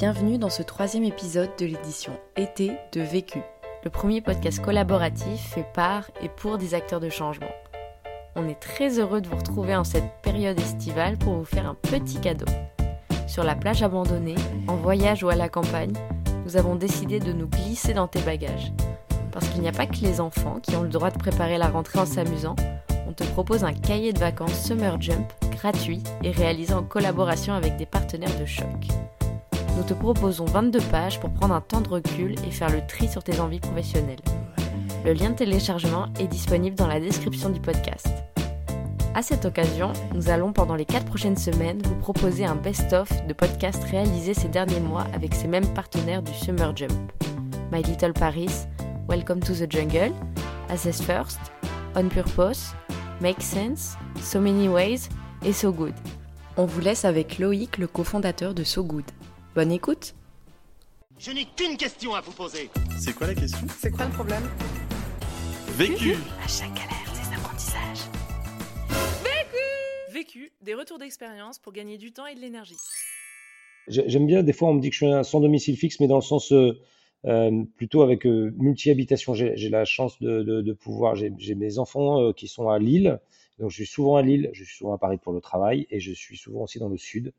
Bienvenue dans ce troisième épisode de l'édition Été de Vécu, le premier podcast collaboratif fait par et pour des acteurs de changement. On est très heureux de vous retrouver en cette période estivale pour vous faire un petit cadeau. Sur la plage abandonnée, en voyage ou à la campagne, nous avons décidé de nous glisser dans tes bagages. Parce qu'il n'y a pas que les enfants qui ont le droit de préparer la rentrée en s'amusant, on te propose un cahier de vacances Summer Jump gratuit et réalisé en collaboration avec des partenaires de choc. Nous te proposons 22 pages pour prendre un temps de recul et faire le tri sur tes envies professionnelles. Le lien de téléchargement est disponible dans la description du podcast. À cette occasion, nous allons pendant les 4 prochaines semaines vous proposer un best-of de podcasts réalisés ces derniers mois avec ces mêmes partenaires du Summer Jump. My Little Paris, Welcome to the Jungle, Assess First, On Purpose, Make Sense, So Many Ways et So Good. On vous laisse avec Loïc, le cofondateur de So Good. Bonne écoute Je n'ai qu'une question à vous poser. C'est quoi la question? C'est quoi le problème? Vécu À chaque galère, des apprentissages. Vécu, des retours d'expérience pour gagner du temps et de l'énergie. J'ai- J'aime bien, des fois, on me dit que je suis un sans domicile fixe, mais dans le sens euh, euh, plutôt avec euh, multi-habitation. J'ai la chance de, de- de pouvoir. J'ai j'ai mes enfants euh, qui sont à Lille, donc je suis souvent à Lille, je suis souvent à Paris pour le travail, et je suis souvent aussi dans le sud,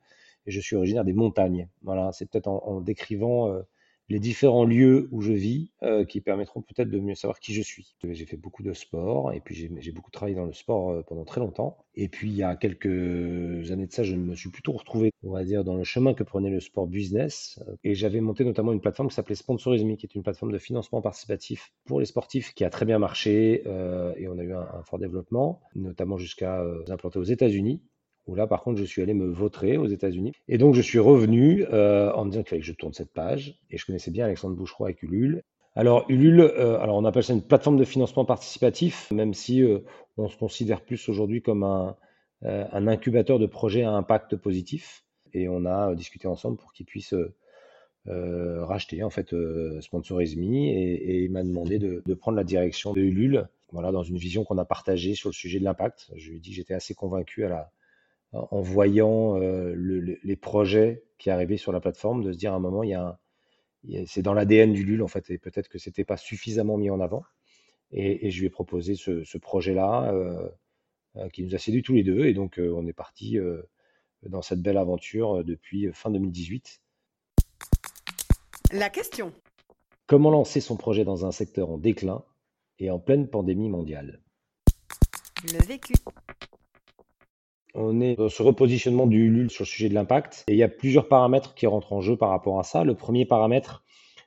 et je suis originaire des montagnes. Voilà, c'est peut-être en, décrivant euh, les différents lieux où je vis euh, qui permettront peut-être de mieux savoir qui je suis. J'ai fait beaucoup de sport, et puis j'ai beaucoup travaillé dans le sport euh, pendant très longtemps. Et puis il y a quelques années de ça, je me suis plutôt retrouvé, on va dire, dans le chemin que prenait le sport business. Et j'avais monté notamment une plateforme qui s'appelait Sponsorisme, qui est une plateforme de financement participatif pour les sportifs, qui a très bien marché, et on a eu un, un fort développement, notamment jusqu'à s'implanter aux États-Unis où là, par contre, je suis allé me vautrer aux États-Unis. Et donc, je suis revenu euh, en me disant qu'il fallait que je tourne cette page. Et je connaissais bien Alexandre Boucheroy avec Ulule. Alors, Ulule, euh, alors on appelle ça une plateforme de financement participatif, même si euh, on se considère plus aujourd'hui comme un, incubateur de projets à impact positif. Et on a discuté ensemble pour qu'il puisse racheter en fait euh, Sponsorisme et, il m'a demandé de, de prendre la direction de Ulule. Voilà, dans une vision qu'on a partagée sur le sujet de l'impact. Je lui ai dit que j'étais assez convaincu à la, en voyant euh, le- le- les projets qui arrivaient sur la plateforme, de se dire à un moment, il y a un- c'est dans l'ADN du LUL en fait, et peut-être que c'était pas suffisamment mis en avant. Et, et je lui ai proposé ce, ce projet-là euh, euh, qui nous a séduit tous les deux, et donc euh, on est parti euh, dans cette belle aventure depuis fin 2018. La question. Comment lancer son projet dans un secteur en déclin et en pleine pandémie mondiale? Le vécu. On est dans ce repositionnement du LUL sur le sujet de l'impact et il y a plusieurs paramètres qui rentrent en jeu par rapport à ça. Le premier paramètre,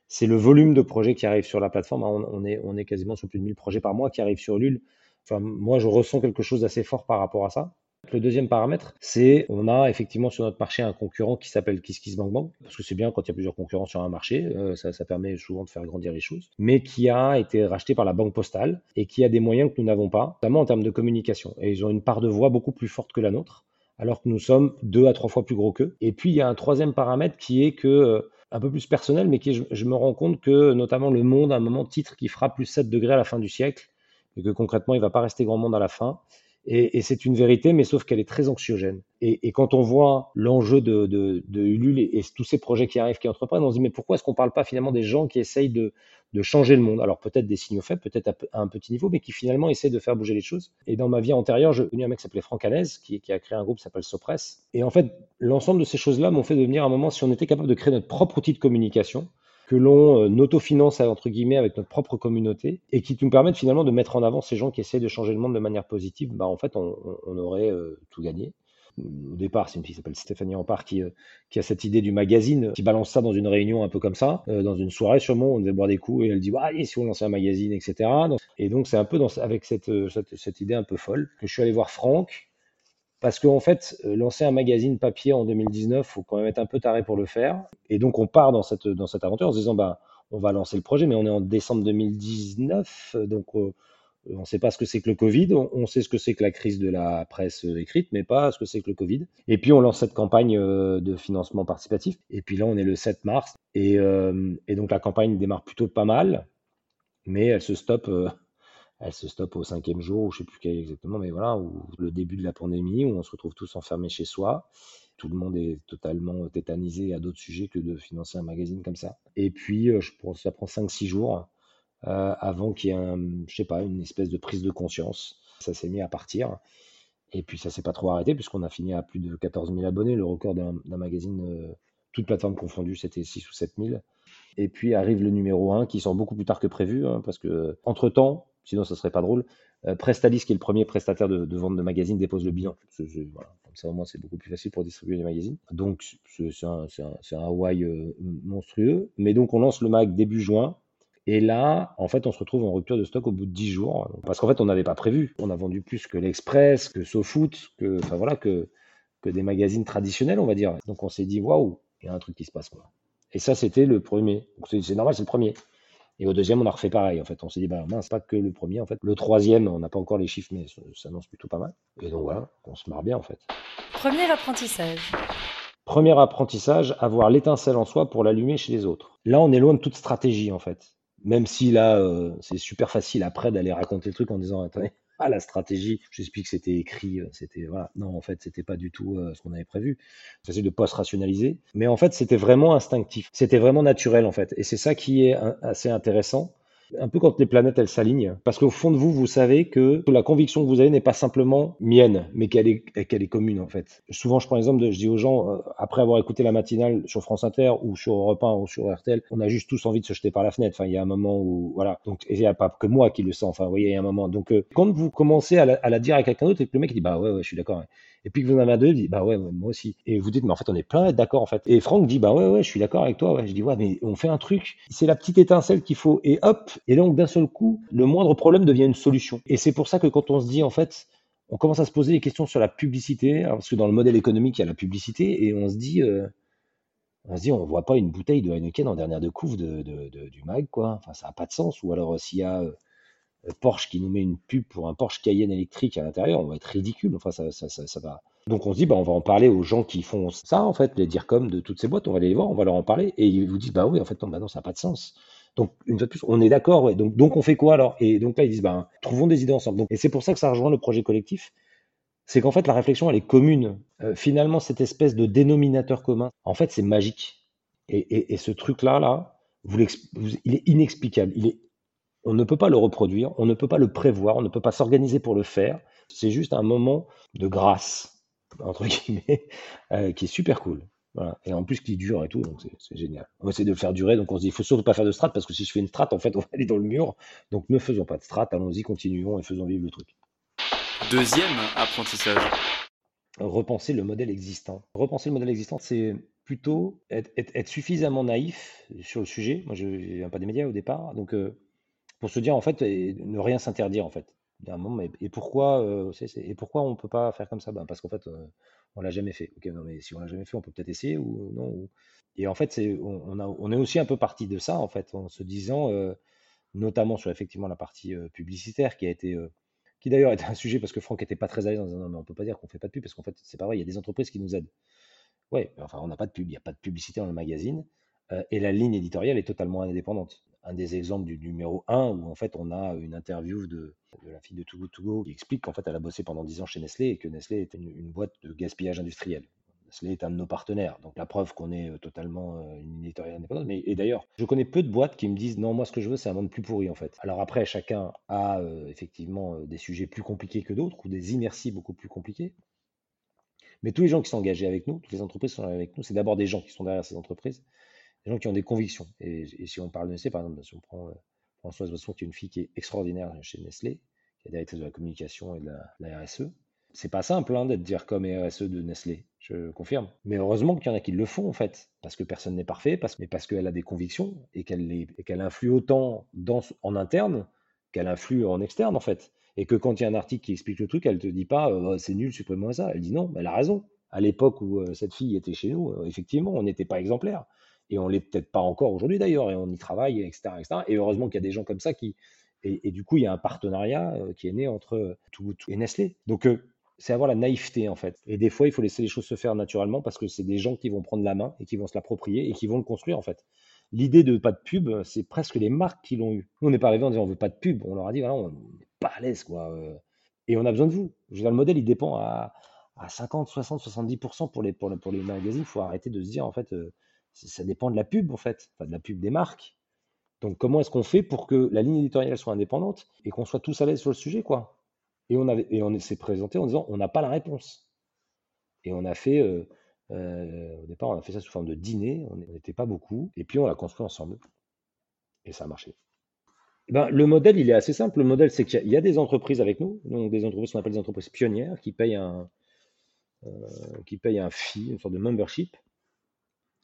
c'est le volume de projets qui arrivent sur la plateforme. On, on est, quasiment sur plus de 1000 projets par mois qui arrivent sur LUL. Enfin, moi, je ressens quelque chose d'assez fort par rapport à ça. Le deuxième paramètre, c'est on a effectivement sur notre marché un concurrent qui s'appelle KissKissBankBank, parce que c'est bien quand il y a plusieurs concurrents sur un marché, euh, ça, permet souvent de faire grandir les choses, mais qui a été racheté par la Banque Postale et qui a des moyens que nous n'avons pas, notamment en termes de communication. Et ils ont une part de voix beaucoup plus forte que la nôtre, alors que nous sommes deux à trois fois plus gros qu'eux. Et puis il y a un troisième paramètre qui est que euh, un peu plus personnel, mais qui je, je me rends compte que notamment le monde, à un moment titre qui fera plus 7 degrés à la fin du siècle, et que concrètement il va pas rester grand monde à la fin. Et, c'est une vérité, mais sauf qu'elle est très anxiogène. Et, quand on voit l'enjeu de, Ulule et, tous ces projets qui arrivent, qui entreprennent, on se dit mais pourquoi est-ce qu'on parle pas finalement des gens qui essayent de, changer le monde? Alors peut-être des signaux faibles, peut-être à, un petit niveau, mais qui finalement essayent de faire bouger les choses. Et dans ma vie antérieure, j'ai connu un mec qui s'appelait Franck qui, qui a créé un groupe qui s'appelle Sopress. Et en fait, l'ensemble de ces choses-là m'ont fait devenir à un moment, si on était capable de créer notre propre outil de communication, que l'on euh, autofinance entre guillemets avec notre propre communauté et qui nous permettent finalement de mettre en avant ces gens qui essayent de changer le monde de manière positive, bah en fait on, aurait euh, tout gagné. Au départ, c'est une fille qui s'appelle Stéphanie Rampart qui, euh, qui a cette idée du magazine, qui balance ça dans une réunion un peu comme ça, dans une soirée sûrement, on devait boire des coups et elle dit ouais, allez, si on lançait un magazine, etc. Et donc c'est un peu avec cette, cette idée un peu folle que je suis allé voir Franck, parce qu'en fait, euh, lancer un magazine papier en 2019, faut quand même être un peu taré pour le faire. Et donc, on part dans cette, aventure en se disant, bah, on va lancer le projet, mais on est en décembre 2019, euh, donc euh, on ne sait pas ce que c'est que le Covid, on, sait ce que c'est que la crise de la presse écrite, mais pas ce que c'est que le Covid. Et puis, on lance cette campagne de financement participatif. Et puis là, on est le 7 mars. Et, et donc, la campagne démarre plutôt pas mal, mais elle se stoppe elle se stoppe au cinquième jour, ou je sais plus quel exactement, mais voilà, ou le début de la pandémie, où on se retrouve tous enfermés chez soi. Tout le monde est totalement tétanisé à d'autres sujets que de financer un magazine comme ça. Et puis, euh, ça prend 5-6 jours euh, avant qu'il y ait, un, je sais pas, une espèce de prise de conscience. Ça s'est mis à partir. Et puis, ça s'est pas trop arrêté, puisqu'on a fini à plus de 14 000 abonnés. Le record d'un magazine, euh, toute plateforme confondue, c'était 6 ou 7 000. Et puis arrive le numéro 1 qui sort beaucoup plus tard que prévu, hein, parce que entre-temps, sinon ça serait pas drôle, euh, Prestalis, qui est le premier prestataire de, vente de magazines, dépose le bilan. Comme ça, au moins, c'est beaucoup plus facile pour distribuer les magazines. Donc, c'est un, un, euh, monstrueux. Mais donc, on lance le mag début juin. Et là, en fait, on se retrouve en rupture de stock au bout de 10 jours. Parce qu'en fait, on n'avait pas prévu. On a vendu plus que l'Express, que SoFoot, que, voilà, que, des magazines traditionnels, on va dire. Donc, on s'est dit, waouh, il y a un truc qui se passe. Et ça, c'était le premier. C'est normal, c'est le premier. Et au deuxième, on a refait pareil. En fait, on s'est dit, bah mince, pas que le premier. En fait, le troisième, on n'a pas encore les chiffres, mais ça s'annonce plutôt pas mal. Et donc voilà, on se marre bien en fait. Premier apprentissage. Premier apprentissage, avoir l'étincelle en soi pour l'allumer chez les autres. Là, on est loin de toute stratégie en fait. Même si là, euh, c'est super facile après d'aller raconter le truc en disant, attendez, ah, la stratégie, j'explique que c'était écrit, euh, c'était voilà. Non, en fait, c'était pas du tout euh, ce qu'on avait prévu. C'est de pas se rationaliser, mais en fait, c'était vraiment instinctif. C'était vraiment naturel en fait, et c'est ça qui est assez intéressant un peu quand les planètes elles s'alignent, parce qu'au fond de vous, vous savez que la conviction que vous avez n'est pas simplement mienne, mais qu'elle est, qu'elle est commune en fait. Souvent, je prends l'exemple de, je dis aux gens, euh, après avoir écouté la matinale sur France Inter ou sur Europe 1 ou sur RTL, on a juste tous envie de se jeter par la fenêtre. Enfin, il y a un moment où, voilà. Donc, il n'y a pas que moi qui le sens. Enfin, vous voyez, il y a un moment. Donc, euh, quand vous commencez à la, dire à quelqu'un d'autre et que le mec dit, bah ouais, ouais, je suis d'accord et puis que vous en avez un deux, il dit bah ouais, moi aussi. Et vous dites mais en fait on est plein d'accord en fait. Et Franck dit bah ouais ouais, je suis d'accord avec toi. Je dis ouais mais on fait un truc, c'est la petite étincelle qu'il faut et hop. Et donc d'un seul coup, le moindre problème devient une solution. Et c'est pour ça que quand on se dit en fait on commence à se poser des questions sur la publicité, parce que dans le modèle économique, il y a la publicité, et on se dit, euh, on se dit, on voit pas une bouteille de Heineken en dernière de couve de, du mag, quoi. Enfin, ça n'a pas de sens. Ou alors, s'il y a euh, Porsche qui nous met une pub pour un Porsche Cayenne électrique à l'intérieur, on va être ridicule. Enfin, ça, ça, ça, va. Donc on se dit, bah, on va en parler aux gens qui font ça, en fait, les dire comme de toutes ces boîtes, on va aller les voir, on va leur en parler, et ils vous disent, bah oui, en fait, non, bah non ça n'a pas de sens. Donc, une fois de plus, on est d'accord. Donc, donc, on fait quoi alors? Et donc là, ils disent, bah, trouvons des idées ensemble. Et c'est pour ça que ça rejoint le projet collectif. C'est qu'en fait, la réflexion, elle est commune. Euh, finalement, cette espèce de dénominateur commun, en fait, c'est magique. Et, et, ce truc-là, là, il est inexplicable. Il est on ne peut pas le reproduire, on ne peut pas le prévoir, on ne peut pas s'organiser pour le faire. C'est juste un moment de grâce, entre guillemets, euh, qui est super cool. Et en plus qui dure et tout, donc c'est génial. On essaie de le faire durer, donc on se dit, il faut surtout pas faire de strat, parce que si je fais une strat, en fait, on va aller dans le mur. Donc ne faisons pas de strat, allons-y, continuons et faisons vivre le truc. Deuxième apprentissage. Repenser le modèle existant. Repenser le modèle existant, c'est plutôt être, suffisamment naïf sur le sujet. Moi, je ne viens pas des médias au départ, donc euh, pour se dire en fait et ne rien s'interdire en fait. et pourquoi euh, pourquoi on peut pas faire comme ça? Ben, parce qu'en fait euh, on l'a jamais fait. Ok, non mais si on l'a jamais fait, on peut peut-être essayer ou non. Et en fait on est aussi un peu parti de ça en fait en se disant euh, notamment sur effectivement la partie publicitaire qui a été qui d'ailleurs était un sujet parce que Franck était pas très à l'aise en disant non mais on peut pas dire qu'on fait pas de pub parce qu'en fait c'est pas vrai, il y a des entreprises qui nous aident. Ouais, enfin on n'a pas de pub, il n'y a pas de publicité dans le magazine et la ligne éditoriale est totalement indépendante un des exemples du numéro 1 où en fait on a une interview de, la fille de Too Good To Go qui explique qu'en fait elle a bossé pendant 10 ans chez Nestlé et que Nestlé était une, boîte de gaspillage industriel. Nestlé est un de nos partenaires, donc la preuve qu'on est euh, totalement euh, une éditoriale indépendante. Mais, et d'ailleurs, je connais peu de boîtes qui me disent non, moi ce que je veux c'est un monde plus pourri en fait. Alors après, chacun a euh, effectivement des sujets plus compliqués que d'autres ou des inerties beaucoup plus compliquées. Mais tous les gens qui sont engagés avec nous, toutes les entreprises qui sont avec nous, c'est d'abord des gens qui sont derrière ces entreprises des gens qui ont des convictions. Et, si on parle de Nestlé, par exemple, si on prend euh, Françoise Bosson, qui est une fille qui est extraordinaire chez Nestlé, qui est directrice de la communication et de la, RSE, c'est pas simple hein, d'être dire comme RSE de Nestlé, je confirme. Mais heureusement qu'il y en a qui le font en fait, parce que personne n'est parfait, mais parce qu'elle a des convictions et qu'elle influe autant en interne qu'elle influe en externe en fait. Et que quand il y a un article qui explique le truc, elle te dit pas euh, c'est nul, supprimez-moi ça. Elle dit non, elle a raison. À l'époque où euh, cette fille était chez nous, effectivement, on n'était pas exemplaire et on l'est peut-être pas encore aujourd'hui d'ailleurs, et on y travaille, etc. etc. Et heureusement qu'il y a des gens comme ça qui. Et, du coup, il y a un partenariat euh, qui est né entre tout et Nestlé. Donc, euh, c'est avoir la naïveté en fait. Et des fois, il faut laisser les choses se faire naturellement parce que c'est des gens qui vont prendre la main et qui vont se l'approprier et qui vont le construire en fait. l'idée de pas de pub, c'est presque les marques qui l'ont eu. Nous, on n'est pas arrivé en disant on veut pas de pub. On leur a dit voilà, on n'est pas à l'aise, quoi. euh, Et on a besoin de vous. Le modèle, il dépend à, à 50, 60, 70% pour les, pour, pour les magazines. Il faut arrêter de se dire, en fait, euh, ça dépend de la pub, en fait, enfin, de la pub des marques. Donc, comment est-ce qu'on fait pour que la ligne éditoriale soit indépendante et qu'on soit tous à l'aise sur le sujet, quoi? Et on, s'est présenté en disant, on n'a pas la réponse. Et on a fait, euh, euh, au départ, on a fait ça sous forme de dîner, on n'était pas beaucoup, et puis on l'a construit ensemble. Et ça a marché. Eh Ben, le modèle, il est assez simple. Le modèle, c'est qu'il y, a- il y a des entreprises avec nous, donc des entreprises qu'on appelle des entreprises pionnières, qui payent un, euh, qui payent un fee, une sorte de membership,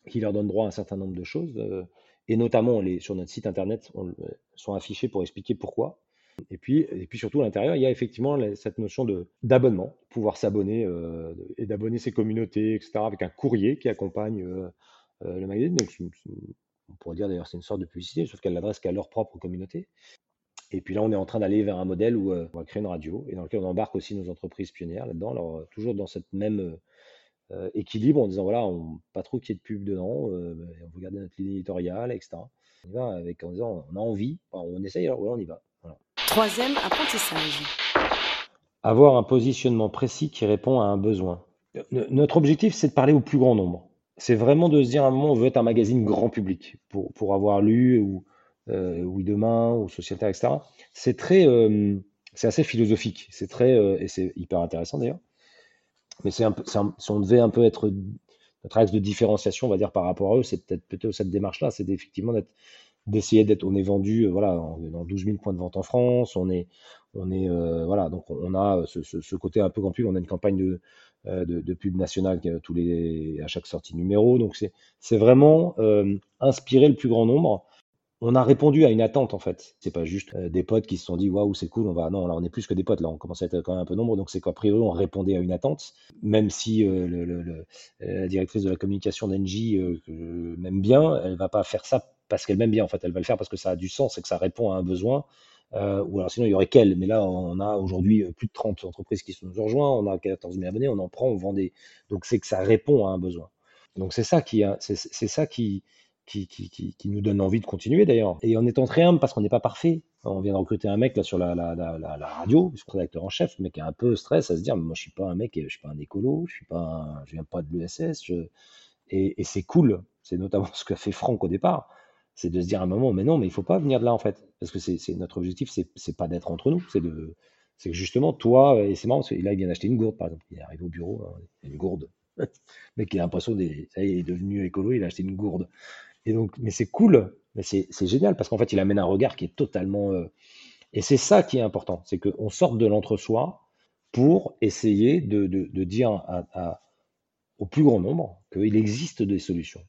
qui leur donne droit à un certain nombre de choses. euh, et notamment, sur notre site internet, on, sont affichés pour expliquer pourquoi. Et puis, et puis surtout à l'intérieur, il y a effectivement cette notion d'abonnement, pouvoir s'abonner euh, et d'abonner ses communautés, etc., avec un courrier qui accompagne euh, le magazine. Donc, on pourrait dire d'ailleurs c'est une sorte de publicité, sauf qu'elle l'adresse qu'à leur propre communauté. Et puis là, on est en train d'aller vers un modèle où on va créer une radio et dans lequel on embarque aussi nos entreprises pionnières là-dedans, alors toujours dans cette même équilibre en disant voilà, on, pas trop qu'il y ait de pub dedans, euh, on veut garder notre ligne éditoriale, etc. On y va avec en disant on a envie, Enfin, on essaye, alors ouais, on y va. Voilà. Troisième apprentissage. Avoir un positionnement précis qui répond à un besoin. Notre objectif, c'est de parler au plus grand nombre. C'est vraiment de se dire à un moment, on veut être un magazine grand public pour, pour avoir lu ou euh, Oui Demain ou Société, etc. C'est très, euh, c'est assez philosophique. C'est très, euh, et c'est hyper intéressant d'ailleurs. Mais c'est si on devait un peu être notre axe de différenciation, on va dire par rapport à eux, c'est peut-être plutôt cette démarche-là, c'est effectivement d'essayer d'être, on est vendu, euh, voilà, dans 12 000 points de vente en France, on est, on est, euh, voilà, donc on a ce, ce- côté un peu grand public, on a une campagne de, euh, de, pub nationale euh, tous les, à chaque sortie numéro, donc c'est, c'est vraiment euh, inspirer le plus grand nombre. On a répondu à une attente en fait. C'est pas juste euh, des potes qui se sont dit waouh c'est cool, on va non là on est plus que des potes là, on commence à être quand même un peu nombreux donc c'est qu'a priori on répondait à une attente, même si euh, le- la directrice de la communication d'Engie euh, m'aime bien, elle va pas faire ça parce qu'elle m'aime bien en fait, elle va le faire parce que ça a du sens et que ça répond à un besoin. Euh, ou alors sinon il y aurait qu'elle, mais là on a aujourd'hui euh, plus de 30 entreprises qui nous ont rejoints, on a 14 000 abonnés, on en prend, on vend des, donc c'est que ça répond à un besoin. Donc c'est ça qui, c'est ça qui, qui, qui, qui, qui nous donne envie de continuer d'ailleurs. Et en étant très humble parce qu'on n'est pas parfait. On vient de recruter un mec là sur la, radio, puisque rédacteur en chef, le mec est un peu stress à se dire, mais moi je suis pas un mec, je suis pas un écolo, je suis pas, je viens pas de l'ESS, je... et, c'est cool. C'est notamment ce qu'a fait Franck au départ, c'est de se dire à un moment, mais non, mais il faut pas venir de là en fait, parce que c'est notre objectif, c'est pas d'être entre nous, c'est de, c'est que justement toi, et c'est marrant, parce que là il vient d'acheter une gourde par exemple, il est arrivé au bureau, hein, a une gourde. Le mec il a l'impression des, ça il est devenu écolo, il a acheté une gourde. Et donc, mais c'est cool, mais c'est c'est génial parce qu'en fait, il amène un regard qui est totalement. euh, Et c'est ça qui est important, c'est qu'on sorte de l'entre-soi pour essayer de, de- de dire à- à- au plus grand nombre qu'il existe des solutions.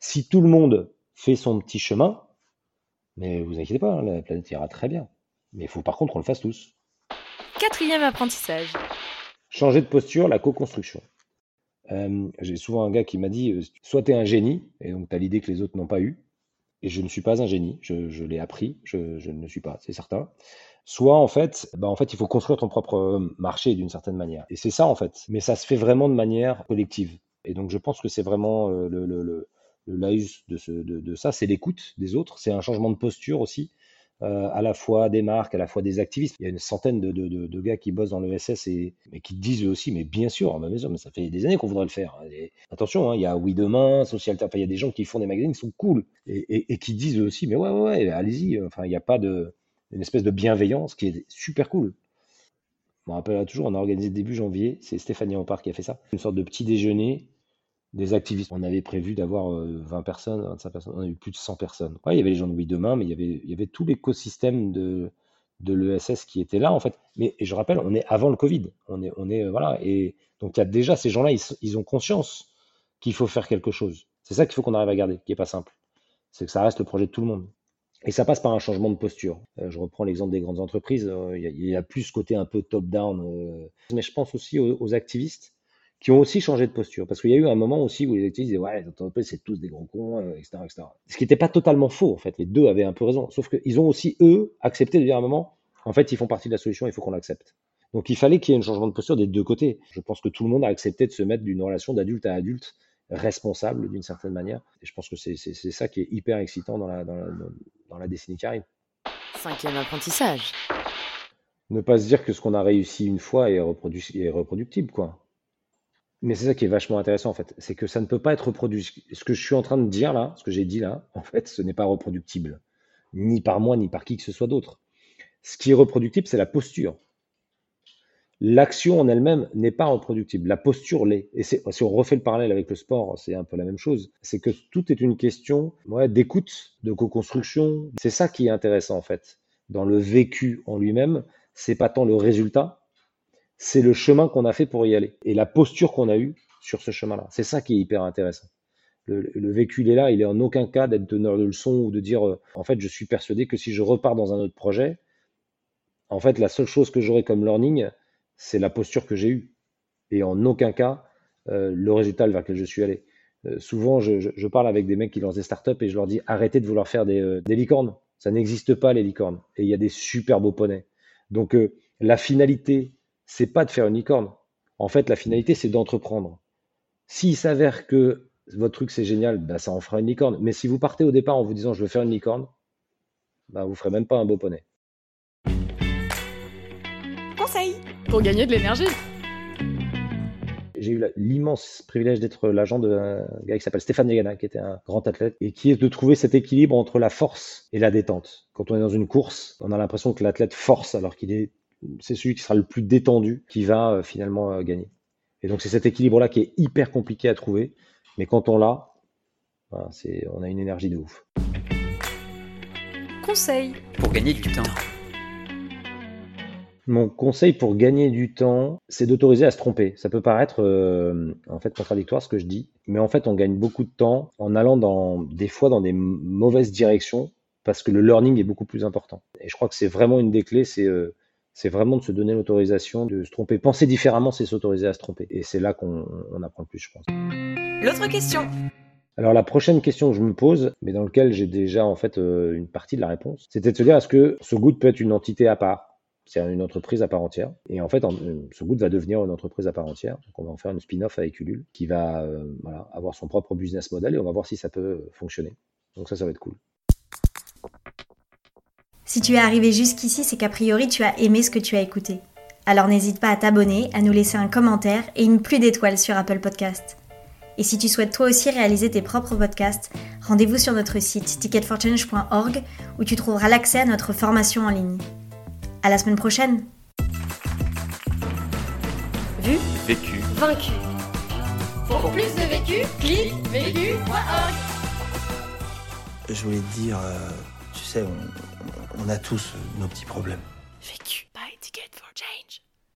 Si tout le monde fait son petit chemin, mais vous inquiétez pas, hein, la planète ira très bien. Mais il faut par contre qu'on le fasse tous. Quatrième apprentissage. Changer de posture, la co-construction. J'ai souvent un gars qui m'a dit, soit tu es un génie, et donc tu as l'idée que les autres n'ont pas eu, et je ne suis pas un génie, je, l'ai appris, je, ne le suis pas, c'est certain. Soit en fait, bah en fait, il faut construire ton propre marché d'une certaine manière. Et c'est ça en fait, mais ça se fait vraiment de manière collective. Et donc je pense que c'est vraiment euh, le, le, laïus de ça, c'est l'écoute des autres, c'est un changement de posture aussi euh, à la fois des marques, à la fois des activistes. Il y a une centaine de, gars qui bossent dans l'ESS et qui disent eux aussi, mais bien sûr, sûr, mais ça fait des années qu'on voudrait le faire. Et attention, hein, il y a Oui Demain, Social, enfin, il y a des gens qui font des magazines qui sont cool et, qui disent eux aussi, mais ouais, ouais, ouais, allez-y. Enfin, il n'y a pas de une espèce de bienveillance qui est super cool. Je me rappelle toujours, on a organisé début janvier, c'est Stéphanie Ampard qui a fait ça, une sorte de petit déjeuner des activistes. On avait prévu d'avoir euh, 20 personnes, 25 personnes, on a eu plus de 100 personnes. Il y avait les gens de Oui Demain, mais il y avait, tout l'écosystème de, l'ESS qui était là, en fait. Mais je rappelle, on est avant le Covid. On est, on est, euh, voilà. Et donc, il y a déjà ces gens-là, ils, ont conscience qu'il faut faire quelque chose. C'est ça qu'il faut qu'on arrive à garder, qui est pas simple. C'est que ça reste le projet de tout le monde. Et ça passe par un changement de posture. Euh, je reprends l'exemple des grandes entreprises. euh, Il y, a- plus ce côté un peu top-down. euh, mais je pense aussi aux activistes qui ont aussi changé de posture. Parce qu'il y a eu un moment aussi où les activistes disaient Ouais, les entreprises, c'est tous des gros cons, euh, etc., etc. Ce qui n'était pas totalement faux, en fait. Les deux avaient un peu raison. Sauf qu'ils ont aussi, eux, accepté de dire à un moment En fait, ils font partie de la solution, il faut qu'on l'accepte. Donc il fallait qu'il y ait un changement de posture des deux côtés. Je pense que tout le monde a accepté de se mettre d'une relation d'adulte à adulte responsable d'une certaine manière. Et je pense que c'est ça qui est hyper excitant dans la, dans la, dans la décennie qui arrive. Cinquième apprentissage. Ne pas se dire que ce qu'on a réussi une fois est, est reproductible, quoi. Mais c'est ça qui est vachement intéressant, en fait. C'est que ça ne peut pas être reproduit. Ce que je suis en train de dire là, ce que j'ai dit là, en fait, ce n'est pas reproductible. Ni par moi, ni par qui que ce soit d'autre. Ce qui est reproductible, c'est la posture. L'action en elle-même n'est pas reproductible. La posture l'est. Et si on refait le parallèle avec le sport, c'est un peu la même chose. C'est que tout est une question d'écoute, de co-construction. C'est ça qui est intéressant, en fait. Dans le vécu en lui-même, c'est pas tant le résultat, c'est le chemin qu'on a fait pour y aller et la posture qu'on a eue sur ce chemin-là. C'est ça qui est hyper intéressant. Le, vécu, il est là, il est en aucun cas d'être donneur de leçons ou de dire, euh, en fait, je suis persuadé que si je repars dans un autre projet, en fait, la seule chose que j'aurai comme learning, c'est la posture que j'ai eue. Et en aucun cas, euh, le résultat vers lequel je suis allé. Euh, souvent, je, parle avec des mecs qui lancent des startups et je leur dis, arrêtez de vouloir faire des, des licornes. Ça n'existe pas, les licornes. Et il y a des super beaux poneys. Donc, la finalité c'est pas de faire une licorne. En fait, la finalité, c'est d'entreprendre. S'il s'avère que votre truc c'est génial, bah, ça en fera une licorne. Mais si vous partez au départ en vous disant je veux faire une licorne, bah, vous ferez même pas un beau poney. Conseil pour gagner de l'énergie. J'ai eu l'immense privilège d'être l'agent d'un gars qui s'appelle Stéphane Yagana, qui était un grand athlète, et qui est de trouver cet équilibre entre la force et la détente. Quand on est dans une course, on a l'impression que l'athlète force alors qu'il est c'est celui qui sera le plus détendu qui va euh, finalement euh, gagner. Et donc c'est cet équilibre-là qui est hyper compliqué à trouver, mais quand on l'a, on a une énergie de ouf. Conseil pour gagner du temps. Mon conseil pour gagner du temps, c'est d'autoriser à se tromper. Ça peut paraître euh, en fait contradictoire ce que je dis, mais en fait on gagne beaucoup de temps en allant dans des fois dans des mauvaises directions parce que le learning est beaucoup plus important. Et je crois que c'est vraiment une des clés, c'est c'est vraiment de se donner l'autorisation de se tromper. Penser différemment, c'est s'autoriser à se tromper. Et c'est là qu'on apprend le plus, je pense. L'autre question. Alors la prochaine question que je me pose, mais dans laquelle j'ai déjà en fait euh, une partie de la réponse, c'était de se dire est-ce que ce Good peut être une entité à part? C'est une entreprise à part entière. Et en fait, ce Good va devenir une entreprise à part entière. Donc, on va en faire une spin-off avec Ulule qui va euh, avoir son propre business model et on va voir si ça peut fonctionner. Donc, ça, ça va être cool. Si tu es arrivé jusqu'ici, c'est qu'a priori tu as aimé ce que tu as écouté. Alors n'hésite pas à t'abonner, à nous laisser un commentaire et une pluie d'étoiles sur Apple Podcast. Et si tu souhaites toi aussi réaliser tes propres podcasts, rendez-vous sur notre site ticketforchange.org où tu trouveras l'accès à notre formation en ligne. À la semaine prochaine. Vu, vécu, vaincu. Pour plus de vécu, clique vécu.org. Je voulais te dire, euh, tu sais, on, on a tous euh, nos petits problèmes. Vécu by Ticket for Jane.